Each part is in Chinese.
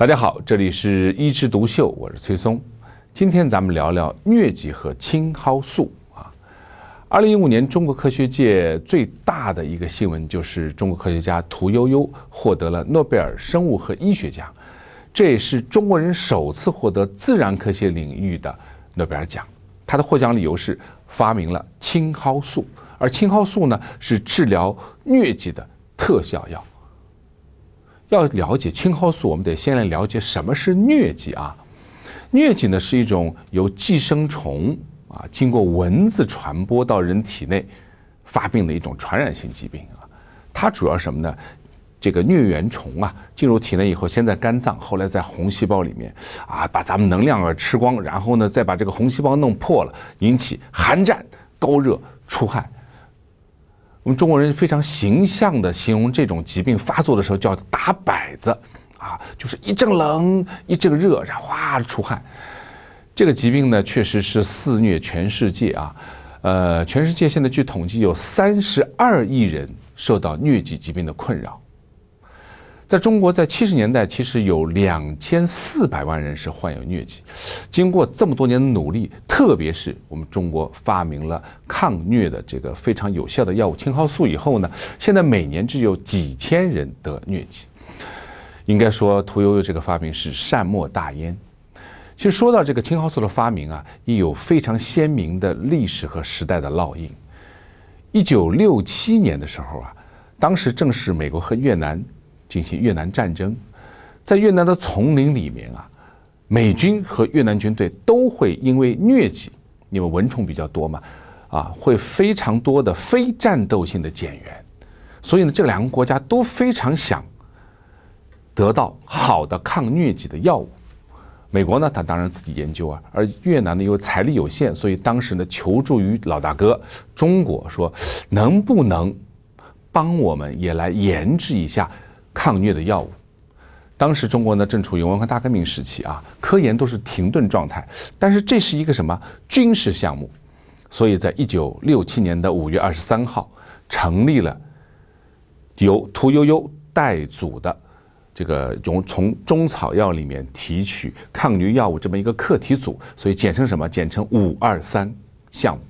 大家好，这里是一枝独秀，我是崔松。今天咱们聊聊疟疾和青蒿素啊。二零一五年，中国科学界最大的一个新闻就是中国科学家屠呦呦获得了诺贝尔生物和医学奖，这也是中国人首次获得自然科学领域的诺贝尔奖。他的获奖理由是发明了青蒿素，而青蒿素呢是治疗疟疾的特效药。要了解青蒿素，我们得先来了解什么是疟疾啊？疟疾呢是一种由寄生虫啊经过蚊子传播到人体内发病的一种传染性疾病啊。它主要什么呢？这个疟原虫啊进入体内以后，先在肝脏，后来在红细胞里面啊把咱们能量啊吃光，然后呢再把这个红细胞弄破了，引起寒战、高热、出汗。们中国人非常形象的形容这种疾病发作的时候叫打摆子，啊，就是一阵冷一阵热，然后哗出汗。这个疾病呢，确实是肆虐全世界啊，呃，全世界现在据统计有三十二亿人受到疟疾疾病的困扰。在中国，在七十年代，其实有两千四百万人是患有疟疾。经过这么多年的努力，特别是我们中国发明了抗疟的这个非常有效的药物青蒿素以后呢，现在每年只有几千人得疟疾。应该说，屠呦呦这个发明是善莫大焉。其实说到这个青蒿素的发明啊，亦有非常鲜明的历史和时代的烙印。一九六七年的时候啊，当时正是美国和越南。进行越南战争，在越南的丛林里面啊，美军和越南军队都会因为疟疾，因为蚊虫比较多嘛，啊，会非常多的非战斗性的减员，所以呢，这两个国家都非常想得到好的抗疟疾的药物。美国呢，他当然自己研究啊，而越南呢，因为财力有限，所以当时呢，求助于老大哥中国，说能不能帮我们也来研制一下。抗疟的药物，当时中国呢正处于文化大革命时期啊，科研都是停顿状态。但是这是一个什么军事项目？所以在一九六七年的五月二十三号，成立了由屠呦呦带组的这个从从中草药里面提取抗疟药物这么一个课题组，所以简称什么？简称五二三项目。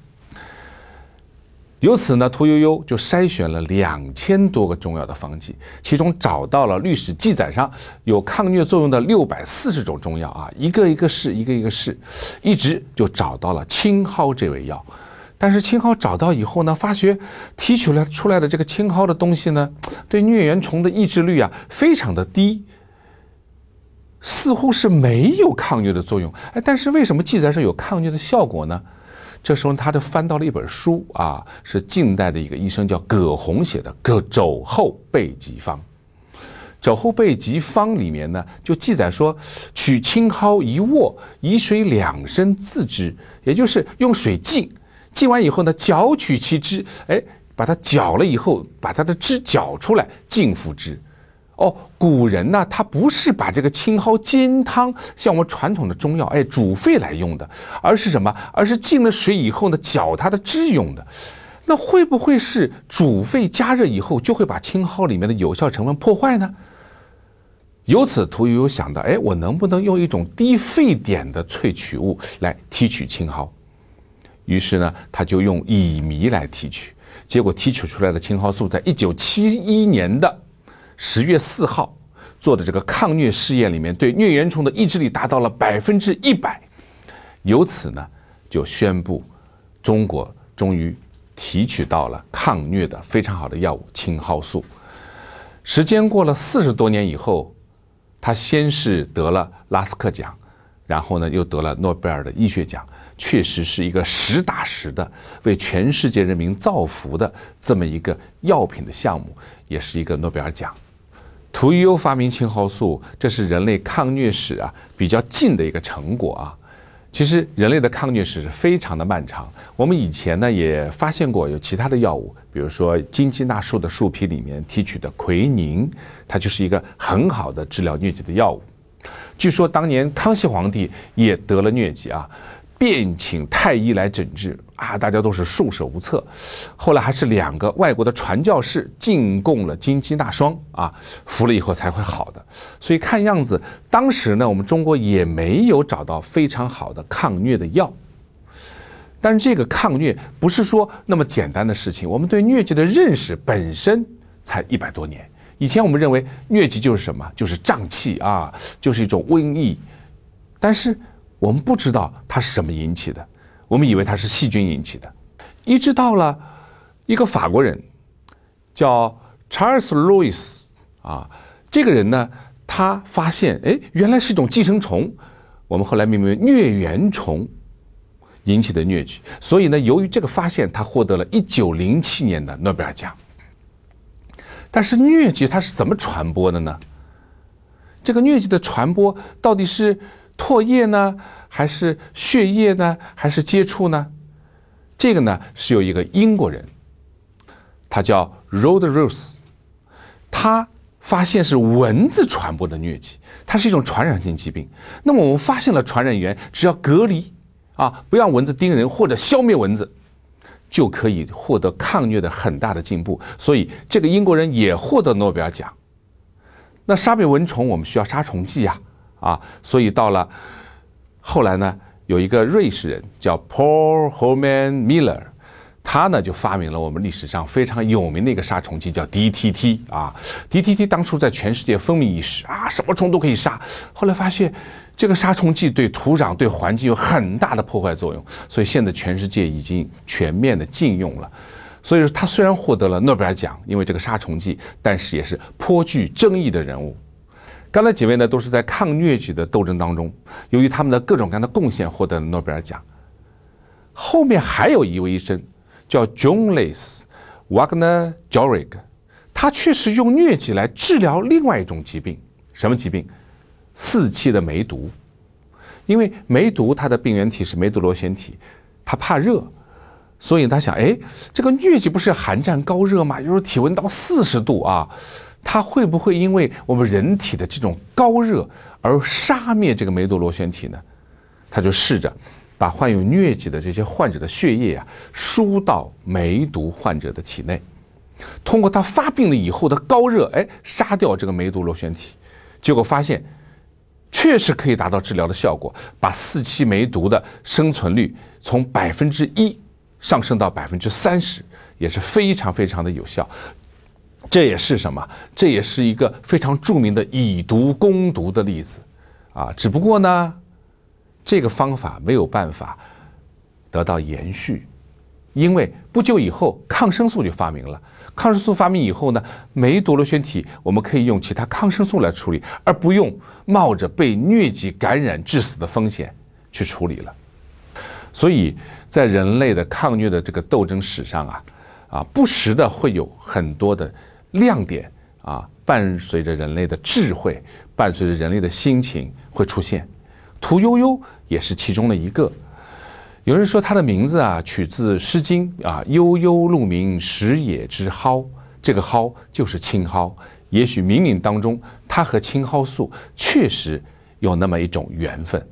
由此呢，屠呦呦就筛选了两千多个中药的方剂，其中找到了历史记载上有抗疟作用的六百四十种中药啊，一个一个试，一个一个试，一直就找到了青蒿这味药。但是青蒿找到以后呢，发觉提取了出来的这个青蒿的东西呢，对疟原虫的抑制率啊非常的低，似乎是没有抗疟的作用。哎，但是为什么记载上有抗疟的效果呢？这时候他就翻到了一本书啊，是近代的一个医生叫葛洪写的《葛肘后备急方》。肘后备急方里面呢，就记载说，取青蒿一握，以水两升自之，也就是用水浸，浸完以后呢，搅取其汁，哎，把它搅了以后，把它的汁搅出来，浸服之。哦，古人呢，他不是把这个青蒿煎汤，像我们传统的中药，哎，煮沸来用的，而是什么？而是进了水以后呢，搅它的汁用的。那会不会是煮沸加热以后，就会把青蒿里面的有效成分破坏呢？由此，屠呦呦想到，哎，我能不能用一种低沸点的萃取物来提取青蒿？于是呢，他就用乙醚来提取，结果提取出来的青蒿素，在一九七一年的。十月四号做的这个抗疟试验里面，对疟原虫的抑制力达到了百分之一百，由此呢，就宣布中国终于提取到了抗疟的非常好的药物青蒿素。时间过了四十多年以后，他先是得了拉斯克奖，然后呢又得了诺贝尔的医学奖，确实是一个实打实的为全世界人民造福的这么一个药品的项目，也是一个诺贝尔奖。屠呦呦发明青蒿素，这是人类抗疟史啊比较近的一个成果啊。其实人类的抗疟史是非常的漫长。我们以前呢也发现过有其他的药物，比如说金鸡纳树的树皮里面提取的奎宁，它就是一个很好的治疗疟疾的药物。据说当年康熙皇帝也得了疟疾啊，便请太医来诊治啊，大家都是束手无策。后来还是两个外国的传教士进贡了金鸡纳霜啊，服了以后才会好的。所以看样子，当时呢，我们中国也没有找到非常好的抗疟的药。但这个抗疟不是说那么简单的事情。我们对疟疾的认识本身才一百多年。以前我们认为疟疾就是什么？就是胀气啊，就是一种瘟疫。但是我们不知道它是什么引起的，我们以为它是细菌引起的。一直到了一个法国人叫 Charles Louis 啊，这个人呢，他发现哎，原来是一种寄生虫，我们后来命名为疟原虫。引起的疟疾，所以呢，由于这个发现，他获得了一九零七年的诺贝尔奖。但是疟疾它是怎么传播的呢？这个疟疾的传播到底是唾液呢，还是血液呢，还是接触呢？这个呢是有一个英国人，他叫 Rod Rose，他发现是蚊子传播的疟疾，它是一种传染性疾病。那么我们发现了传染源，只要隔离。啊，不让蚊子叮人或者消灭蚊子，就可以获得抗疟的很大的进步。所以这个英国人也获得诺贝尔奖。那杀灭蚊虫，我们需要杀虫剂呀，啊，啊所以到了后来呢，有一个瑞士人叫 Paul Holman Miller。他呢就发明了我们历史上非常有名的一个杀虫剂，叫 DTT 啊。DTT 当初在全世界风靡一时啊，什么虫都可以杀。后来发现这个杀虫剂对土壤、对环境有很大的破坏作用，所以现在全世界已经全面的禁用了。所以说，他虽然获得了诺贝尔奖，因为这个杀虫剂，但是也是颇具争议的人物。刚才几位呢都是在抗疟疾的斗争当中，由于他们的各种各样的贡献获得了诺贝尔奖。后面还有一位医生。叫 John Lace Wagner Jorig，他确实用疟疾来治疗另外一种疾病，什么疾病？四期的梅毒。因为梅毒它的病原体是梅毒螺旋体，它怕热，所以他想，哎，这个疟疾不是寒战高热吗？就是体温到四十度啊，它会不会因为我们人体的这种高热而杀灭这个梅毒螺旋体呢？他就试着。把患有疟疾的这些患者的血液啊输到梅毒患者的体内，通过他发病了以后的高热，哎，杀掉这个梅毒螺旋体，结果发现确实可以达到治疗的效果，把四期梅毒的生存率从百分之一上升到百分之三十，也是非常非常的有效。这也是什么？这也是一个非常著名的以毒攻毒的例子啊！只不过呢。这个方法没有办法得到延续，因为不久以后抗生素就发明了。抗生素发明以后呢，梅毒螺旋体我们可以用其他抗生素来处理，而不用冒着被疟疾感染致死的风险去处理了。所以在人类的抗疟的这个斗争史上啊，啊，不时的会有很多的亮点啊，伴随着人类的智慧，伴随着人类的心情会出现。屠呦呦也是其中的一个。有人说她的名字啊，取自《诗经》啊，“悠悠鹿鸣，食野之蒿”，这个蒿就是青蒿。也许冥冥当中，她和青蒿素确实有那么一种缘分。